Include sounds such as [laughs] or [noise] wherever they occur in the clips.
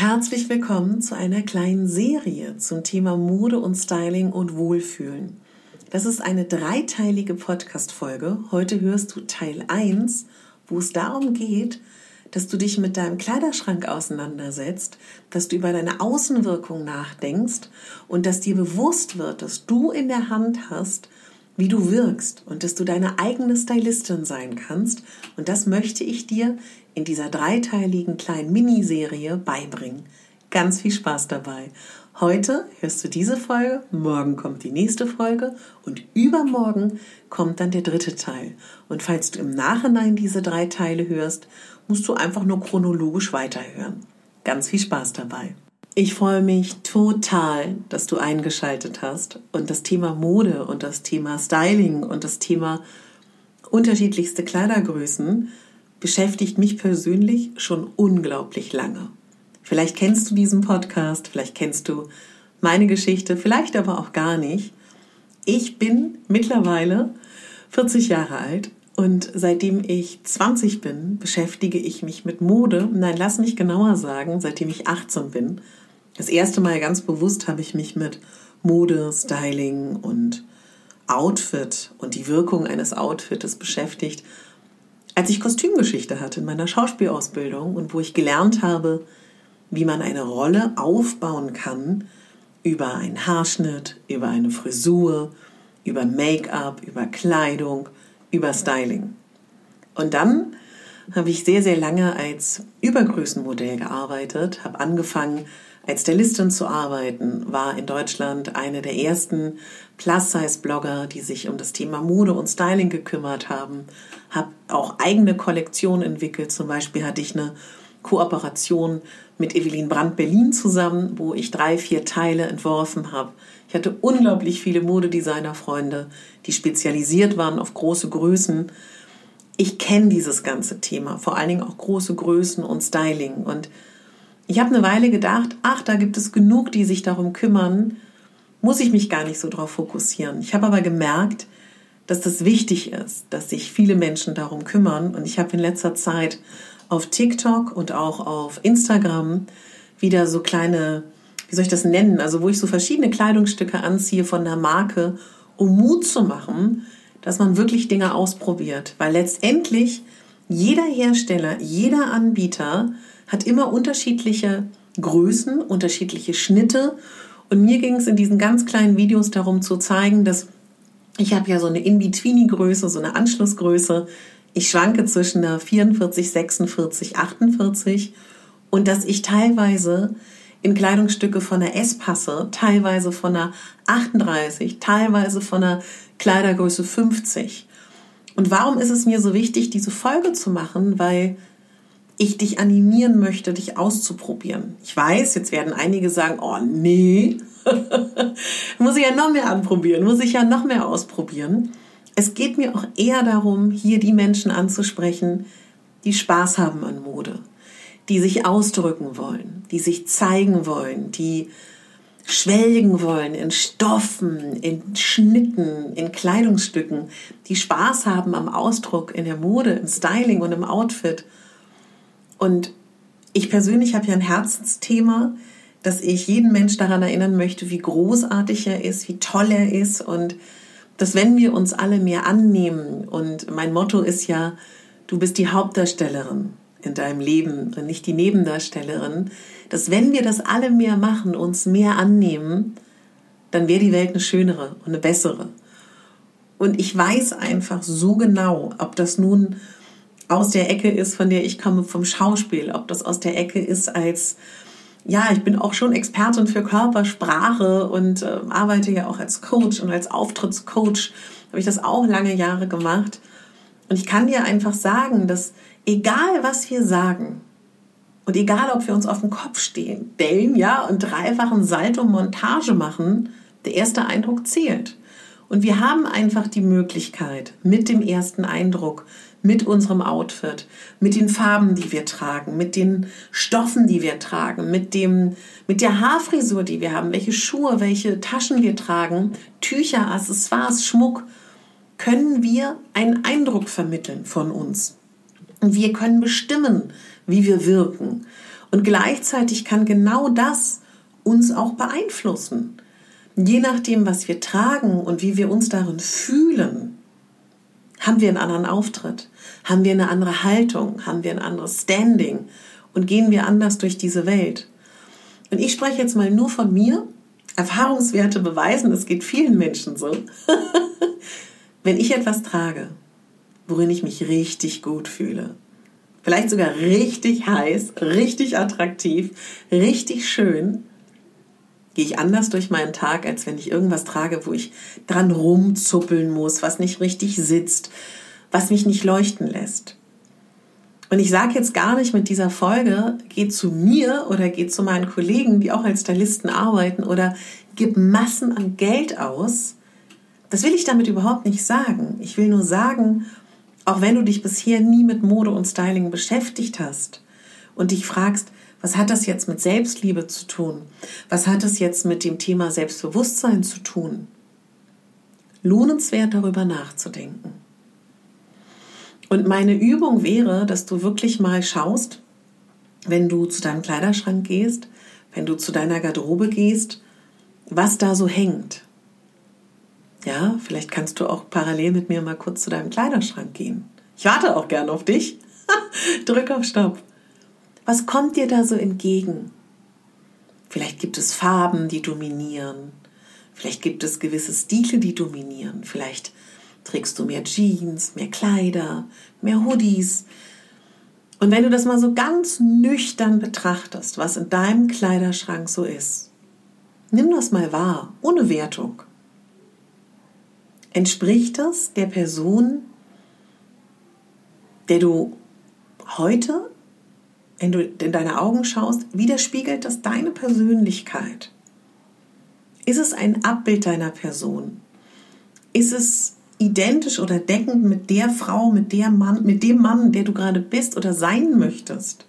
Herzlich willkommen zu einer kleinen Serie zum Thema Mode und Styling und Wohlfühlen. Das ist eine dreiteilige Podcast-Folge. Heute hörst du Teil 1, wo es darum geht, dass du dich mit deinem Kleiderschrank auseinandersetzt, dass du über deine Außenwirkung nachdenkst und dass dir bewusst wird, dass du in der Hand hast, wie du wirkst und dass du deine eigene Stylistin sein kannst. Und das möchte ich dir in dieser dreiteiligen kleinen Miniserie beibringen. Ganz viel Spaß dabei. Heute hörst du diese Folge, morgen kommt die nächste Folge und übermorgen kommt dann der dritte Teil. Und falls du im Nachhinein diese drei Teile hörst, musst du einfach nur chronologisch weiterhören. Ganz viel Spaß dabei. Ich freue mich total, dass du eingeschaltet hast und das Thema Mode und das Thema Styling und das Thema unterschiedlichste Kleidergrößen beschäftigt mich persönlich schon unglaublich lange. Vielleicht kennst du diesen Podcast, vielleicht kennst du meine Geschichte, vielleicht aber auch gar nicht. Ich bin mittlerweile 40 Jahre alt und seitdem ich 20 bin, beschäftige ich mich mit Mode. Nein, lass mich genauer sagen, seitdem ich 18 bin. Das erste Mal ganz bewusst habe ich mich mit Mode, Styling und Outfit und die Wirkung eines Outfits beschäftigt, als ich Kostümgeschichte hatte in meiner Schauspielausbildung und wo ich gelernt habe, wie man eine Rolle aufbauen kann über einen Haarschnitt, über eine Frisur, über Make-up, über Kleidung, über Styling. Und dann habe ich sehr, sehr lange als Übergrößenmodell gearbeitet, habe angefangen, als Stylistin zu arbeiten, war in Deutschland eine der ersten Plus-Size-Blogger, die sich um das Thema Mode und Styling gekümmert haben, habe auch eigene Kollektionen entwickelt. Zum Beispiel hatte ich eine Kooperation mit Evelyn Brandt Berlin zusammen, wo ich drei, vier Teile entworfen habe. Ich hatte unglaublich viele Modedesigner-Freunde, die spezialisiert waren auf große Größen. Ich kenne dieses ganze Thema, vor allen Dingen auch große Größen und Styling. Und ich habe eine Weile gedacht, ach, da gibt es genug, die sich darum kümmern, muss ich mich gar nicht so drauf fokussieren. Ich habe aber gemerkt, dass das wichtig ist, dass sich viele Menschen darum kümmern. Und ich habe in letzter Zeit auf TikTok und auch auf Instagram wieder so kleine, wie soll ich das nennen, also wo ich so verschiedene Kleidungsstücke anziehe von der Marke, um Mut zu machen, dass man wirklich Dinge ausprobiert. Weil letztendlich jeder Hersteller, jeder Anbieter hat immer unterschiedliche Größen, unterschiedliche Schnitte. Und mir ging es in diesen ganz kleinen Videos darum zu zeigen, dass ich habe ja so eine In-Betweeny-Größe, so eine Anschlussgröße. Ich schwanke zwischen einer 44, 46, 48 und dass ich teilweise in Kleidungsstücke von der S passe, teilweise von einer 38, teilweise von einer Kleidergröße 50. Und warum ist es mir so wichtig, diese Folge zu machen? Weil ich dich animieren möchte, dich auszuprobieren. Ich weiß, jetzt werden einige sagen, oh nee, [laughs] muss ich ja noch mehr anprobieren, muss ich ja noch mehr ausprobieren. Es geht mir auch eher darum, hier die Menschen anzusprechen, die Spaß haben an Mode, die sich ausdrücken wollen, die sich zeigen wollen, die schwelgen wollen in Stoffen, in Schnitten, in Kleidungsstücken, die Spaß haben am Ausdruck in der Mode, im Styling und im Outfit. Und ich persönlich habe ja ein Herzensthema, dass ich jeden Mensch daran erinnern möchte, wie großartig er ist, wie toll er ist und dass wenn wir uns alle mehr annehmen und mein Motto ist ja, du bist die Hauptdarstellerin in deinem Leben und nicht die Nebendarstellerin, dass wenn wir das alle mehr machen, uns mehr annehmen, dann wäre die Welt eine schönere und eine bessere. Und ich weiß einfach so genau, ob das nun aus der Ecke ist, von der ich komme, vom Schauspiel, ob das aus der Ecke ist als, ja, ich bin auch schon Expertin für Körpersprache und äh, arbeite ja auch als Coach und als Auftrittscoach habe ich das auch lange Jahre gemacht. Und ich kann dir einfach sagen, dass egal was wir sagen, Und egal, ob wir uns auf den Kopf stehen, stellen, ja, und dreifachen Salto Montage machen, der erste Eindruck zählt. Und wir haben einfach die Möglichkeit, mit dem ersten Eindruck, mit unserem Outfit, mit den Farben, die wir tragen, mit den Stoffen, die wir tragen, mit dem, mit der Haarfrisur, die wir haben, welche Schuhe, welche Taschen wir tragen, Tücher, Accessoires, Schmuck, können wir einen Eindruck vermitteln von uns. Wir können bestimmen, wie wir wirken. Und gleichzeitig kann genau das uns auch beeinflussen. Je nachdem, was wir tragen und wie wir uns darin fühlen, haben wir einen anderen Auftritt, haben wir eine andere Haltung, haben wir ein anderes Standing und gehen wir anders durch diese Welt. Und ich spreche jetzt mal nur von mir. Erfahrungswerte beweisen, es geht vielen Menschen so. [laughs] Wenn ich etwas trage, worin ich mich richtig gut fühle, vielleicht sogar richtig heiß, richtig attraktiv, richtig schön, gehe ich anders durch meinen Tag, als wenn ich irgendwas trage, wo ich dran rumzuppeln muss, was nicht richtig sitzt, was mich nicht leuchten lässt. Und ich sage jetzt gar nicht mit dieser Folge, geh zu mir oder geh zu meinen Kollegen, die auch als Stylisten arbeiten oder gib Massen an Geld aus. Das will ich damit überhaupt nicht sagen. Ich will nur sagen, auch wenn du dich bisher nie mit Mode und Styling beschäftigt hast und dich fragst, was hat das jetzt mit Selbstliebe zu tun? Was hat es jetzt mit dem Thema Selbstbewusstsein zu tun? Lohnenswert darüber nachzudenken. Und meine Übung wäre, dass du wirklich mal schaust, wenn du zu deinem Kleiderschrank gehst, wenn du zu deiner Garderobe gehst, was da so hängt. Ja, vielleicht kannst du auch parallel mit mir mal kurz zu deinem Kleiderschrank gehen. Ich warte auch gern auf dich. [laughs] Drück auf Stopp. Was kommt dir da so entgegen? Vielleicht gibt es Farben, die dominieren. Vielleicht gibt es gewisse Stile, die dominieren. Vielleicht trägst du mehr Jeans, mehr Kleider, mehr Hoodies. Und wenn du das mal so ganz nüchtern betrachtest, was in deinem Kleiderschrank so ist, nimm das mal wahr, ohne Wertung. Entspricht das der Person, der du heute wenn du in deine Augen schaust, widerspiegelt das deine Persönlichkeit? Ist es ein Abbild deiner Person? Ist es identisch oder deckend mit der Frau, mit, der Mann, mit dem Mann, der du gerade bist oder sein möchtest?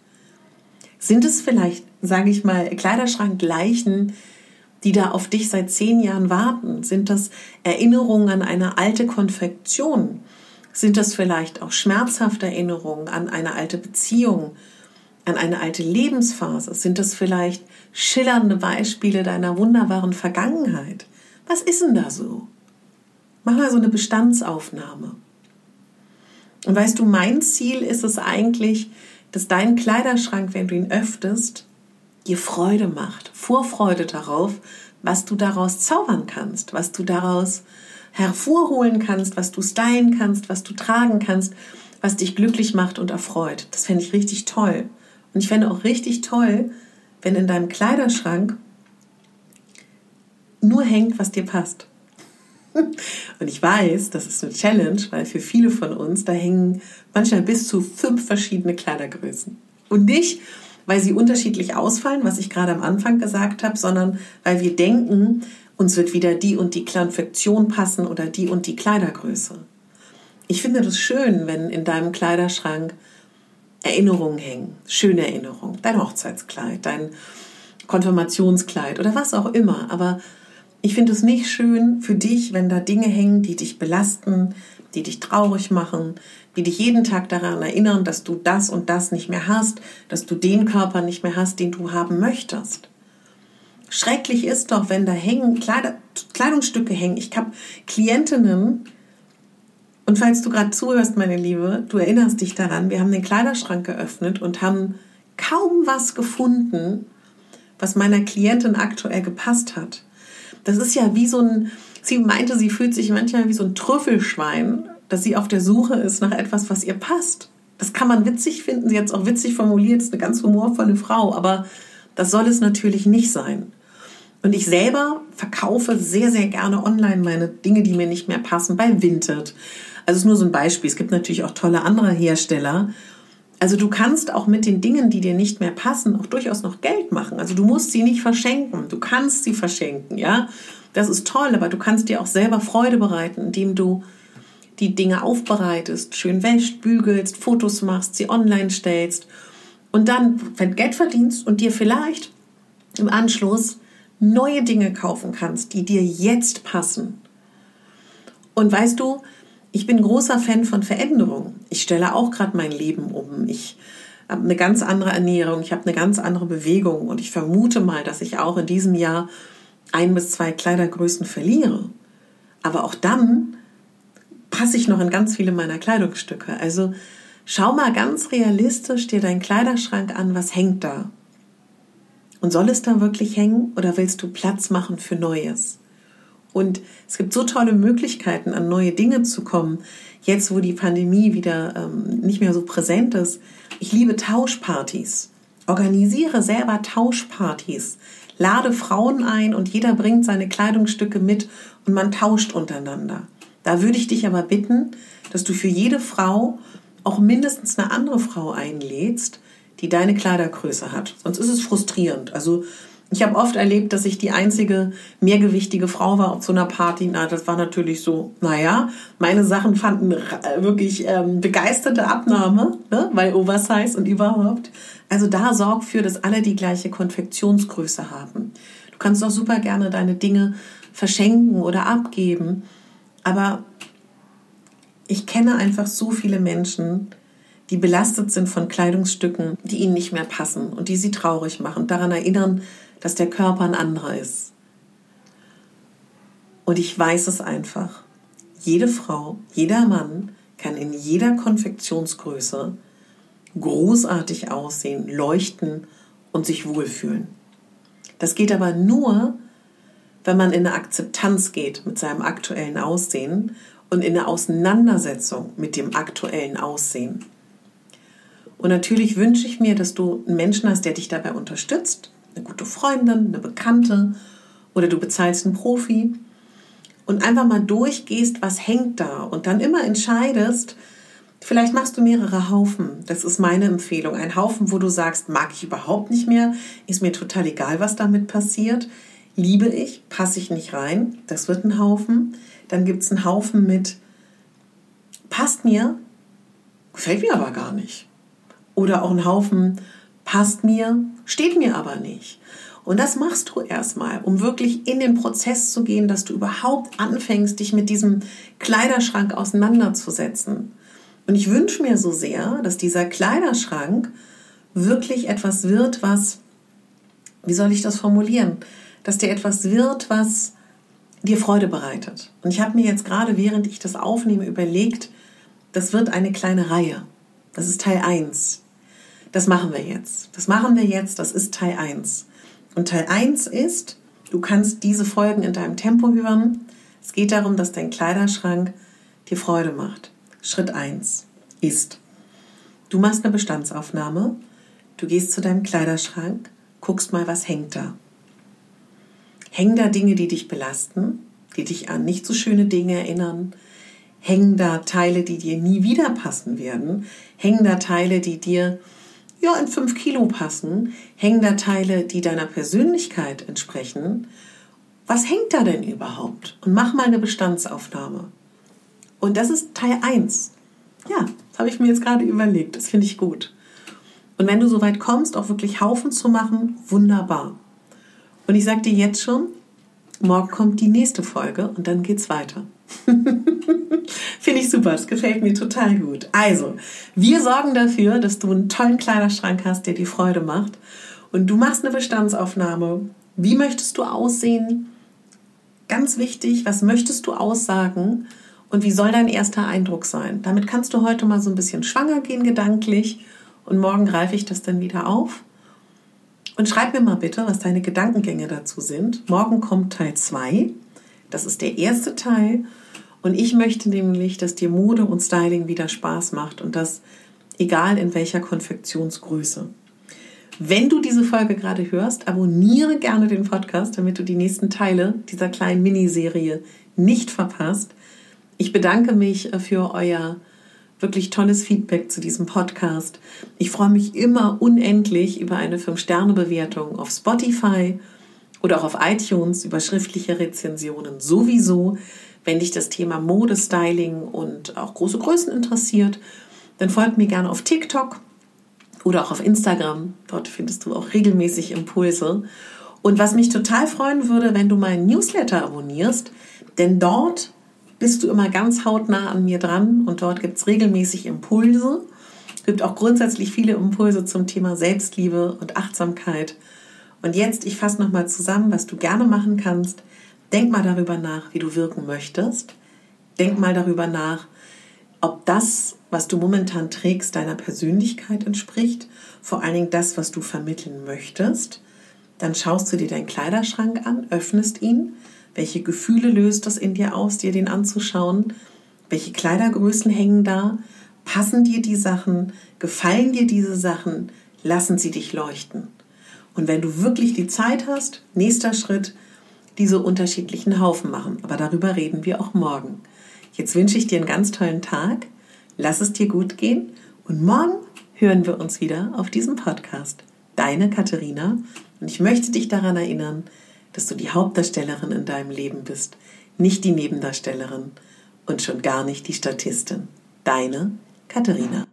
Sind es vielleicht, sage ich mal, Kleiderschrankleichen, die da auf dich seit zehn Jahren warten? Sind das Erinnerungen an eine alte Konfektion? Sind das vielleicht auch schmerzhafte Erinnerungen an eine alte Beziehung? an eine alte Lebensphase? Sind das vielleicht schillernde Beispiele deiner wunderbaren Vergangenheit? Was ist denn da so? Mach mal so eine Bestandsaufnahme. Und weißt du, mein Ziel ist es eigentlich, dass dein Kleiderschrank, wenn du ihn öffnest, dir Freude macht, Vorfreude darauf, was du daraus zaubern kannst, was du daraus hervorholen kannst, was du stylen kannst, was du tragen kannst, was dich glücklich macht und erfreut. Das fände ich richtig toll. Und ich fände auch richtig toll, wenn in deinem Kleiderschrank nur hängt, was dir passt. [laughs] Und ich weiß, das ist eine Challenge, weil für viele von uns, da hängen manchmal bis zu fünf verschiedene Kleidergrößen. Und nicht, weil sie unterschiedlich ausfallen, was ich gerade am Anfang gesagt habe, sondern weil wir denken, uns wird wieder die und die Konfektion passen oder die und die Kleidergröße. Ich finde das schön, wenn in deinem Kleiderschrank Erinnerungen hängen, schöne Erinnerungen, dein Hochzeitskleid, dein Konfirmationskleid oder was auch immer. Aber ich finde es nicht schön für dich, wenn da Dinge hängen, die dich belasten, die dich traurig machen, die dich jeden Tag daran erinnern, dass du das und das nicht mehr hast, dass du den Körper nicht mehr hast, den du haben möchtest. Schrecklich ist doch, wenn da hängen Kleidungsstücke hängen. Ich habe Klientinnen, und falls du gerade zuhörst, meine Liebe, du erinnerst dich daran, wir haben den Kleiderschrank geöffnet und haben kaum was gefunden, was meiner Klientin aktuell gepasst hat. Das ist ja wie so ein, sie meinte, sie fühlt sich manchmal wie so ein Trüffelschwein, dass sie auf der Suche ist nach etwas, was ihr passt. Das kann man witzig finden, sie hat es auch witzig formuliert, ist eine ganz humorvolle Frau, aber das soll es natürlich nicht sein. Und ich selber verkaufe sehr, sehr gerne online meine Dinge, die mir nicht mehr passen, bei Vinted, also es ist nur so ein Beispiel. Es gibt natürlich auch tolle andere Hersteller. Also du kannst auch mit den Dingen, die dir nicht mehr passen, auch durchaus noch Geld machen. Also du musst sie nicht verschenken, du kannst sie verschenken, ja. Das ist toll, aber du kannst dir auch selber Freude bereiten, indem du die Dinge aufbereitest, schön wäscht, bügelst, Fotos machst, sie online stellst und dann Geld verdienst und dir vielleicht im Anschluss neue Dinge kaufen kannst, die dir jetzt passen. Und weißt du, ich bin großer Fan von Veränderung. Ich stelle auch gerade mein Leben um. Ich habe eine ganz andere Ernährung, ich habe eine ganz andere Bewegung und ich vermute mal, dass ich auch in diesem Jahr ein bis zwei Kleidergrößen verliere. Aber auch dann passe ich noch in ganz viele meiner Kleidungsstücke. Also schau mal ganz realistisch dir deinen Kleiderschrank an, was hängt da? Und soll es da wirklich hängen oder willst du Platz machen für Neues? Und es gibt so tolle Möglichkeiten, an neue Dinge zu kommen, jetzt wo die Pandemie wieder ähm, nicht mehr so präsent ist. Ich liebe Tauschpartys. Organisiere selber Tauschpartys. Lade Frauen ein und jeder bringt seine Kleidungsstücke mit und man tauscht untereinander. Da würde ich dich aber bitten, dass du für jede Frau auch mindestens eine andere Frau einlädst, die deine Kleidergröße hat. Sonst ist es frustrierend. Also ich habe oft erlebt, dass ich die einzige mehrgewichtige Frau war auf so einer Party. Na, das war natürlich so, naja, meine Sachen fanden wirklich ähm, begeisterte Abnahme, ne? weil Oversize und überhaupt. Also da sorg für, dass alle die gleiche Konfektionsgröße haben. Du kannst auch super gerne deine Dinge verschenken oder abgeben. Aber ich kenne einfach so viele Menschen, die belastet sind von Kleidungsstücken, die ihnen nicht mehr passen und die sie traurig machen, daran erinnern, dass der Körper ein anderer ist. Und ich weiß es einfach. Jede Frau, jeder Mann kann in jeder Konfektionsgröße großartig aussehen, leuchten und sich wohlfühlen. Das geht aber nur, wenn man in eine Akzeptanz geht mit seinem aktuellen Aussehen und in eine Auseinandersetzung mit dem aktuellen Aussehen. Und natürlich wünsche ich mir, dass du einen Menschen hast, der dich dabei unterstützt, eine gute Freundin, eine Bekannte oder du bezahlst einen Profi und einfach mal durchgehst, was hängt da und dann immer entscheidest, vielleicht machst du mehrere Haufen. Das ist meine Empfehlung. Ein Haufen, wo du sagst, mag ich überhaupt nicht mehr, ist mir total egal, was damit passiert. Liebe ich, passe ich nicht rein, das wird ein Haufen. Dann gibt es einen Haufen mit, passt mir, gefällt mir aber gar nicht. Oder auch einen Haufen, passt mir, steht mir aber nicht. Und das machst du erstmal, um wirklich in den Prozess zu gehen, dass du überhaupt anfängst, dich mit diesem Kleiderschrank auseinanderzusetzen. Und ich wünsche mir so sehr, dass dieser Kleiderschrank wirklich etwas wird, was, wie soll ich das formulieren, dass der etwas wird, was dir Freude bereitet. Und ich habe mir jetzt gerade, während ich das aufnehme, überlegt, das wird eine kleine Reihe. Das ist Teil 1. Das machen wir jetzt. Das machen wir jetzt. Das ist Teil 1. Und Teil 1 ist, du kannst diese Folgen in deinem Tempo hören. Es geht darum, dass dein Kleiderschrank dir Freude macht. Schritt 1 ist, du machst eine Bestandsaufnahme, du gehst zu deinem Kleiderschrank, guckst mal, was hängt da. Hängen da Dinge, die dich belasten, die dich an nicht so schöne Dinge erinnern? Hängen da Teile, die dir nie wieder passen werden? Hängen da Teile, die dir ja, in fünf Kilo passen? Hängen da Teile, die deiner Persönlichkeit entsprechen? Was hängt da denn überhaupt? Und mach mal eine Bestandsaufnahme. Und das ist Teil 1. Ja, das habe ich mir jetzt gerade überlegt. Das finde ich gut. Und wenn du so weit kommst, auch wirklich Haufen zu machen, wunderbar. Und ich sage dir jetzt schon, morgen kommt die nächste Folge und dann geht's weiter. [laughs] Finde ich super, das gefällt mir total gut. Also, wir sorgen dafür, dass du einen tollen Kleiderschrank hast, der dir Freude macht. Und du machst eine Bestandsaufnahme. Wie möchtest du aussehen? Ganz wichtig, was möchtest du aussagen? Und wie soll dein erster Eindruck sein? Damit kannst du heute mal so ein bisschen schwanger gehen gedanklich und morgen greife ich das dann wieder auf. Und schreib mir mal bitte, was deine Gedankengänge dazu sind. Morgen kommt Teil 2. Das ist der erste Teil. Und ich möchte nämlich, dass dir Mode und Styling wieder Spaß macht und das egal in welcher Konfektionsgröße. Wenn du diese Folge gerade hörst, abonniere gerne den Podcast, damit du die nächsten Teile dieser kleinen Miniserie nicht verpasst. Ich bedanke mich für euer wirklich tolles Feedback zu diesem Podcast. Ich freue mich immer unendlich über eine 5-Sterne-Bewertung auf Spotify oder auch auf iTunes, über schriftliche Rezensionen sowieso. Wenn dich das Thema Modestyling und auch große Größen interessiert, dann folgt mir gerne auf TikTok oder auch auf Instagram. Dort findest du auch regelmäßig Impulse. Und was mich total freuen würde, wenn du meinen Newsletter abonnierst, denn dort bist du immer ganz hautnah an mir dran und dort gibt es regelmäßig Impulse. Es gibt auch grundsätzlich viele Impulse zum Thema Selbstliebe und Achtsamkeit. Und jetzt, ich fasse nochmal zusammen, was du gerne machen kannst. Denk mal darüber nach, wie du wirken möchtest. Denk mal darüber nach, ob das, was du momentan trägst, deiner Persönlichkeit entspricht. Vor allen Dingen das, was du vermitteln möchtest. Dann schaust du dir deinen Kleiderschrank an, öffnest ihn. Welche Gefühle löst das in dir aus, dir den anzuschauen? Welche Kleidergrößen hängen da? Passen dir die Sachen? Gefallen dir diese Sachen? Lassen sie dich leuchten? Und wenn du wirklich die Zeit hast, nächster Schritt, diese unterschiedlichen Haufen machen. Aber darüber reden wir auch morgen. Jetzt wünsche ich dir einen ganz tollen Tag. Lass es dir gut gehen. Und morgen hören wir uns wieder auf diesem Podcast. Deine Katharina und ich möchte dich daran erinnern, dass du die Hauptdarstellerin in deinem Leben bist, nicht die Nebendarstellerin und schon gar nicht die Statistin. Deine Katharina.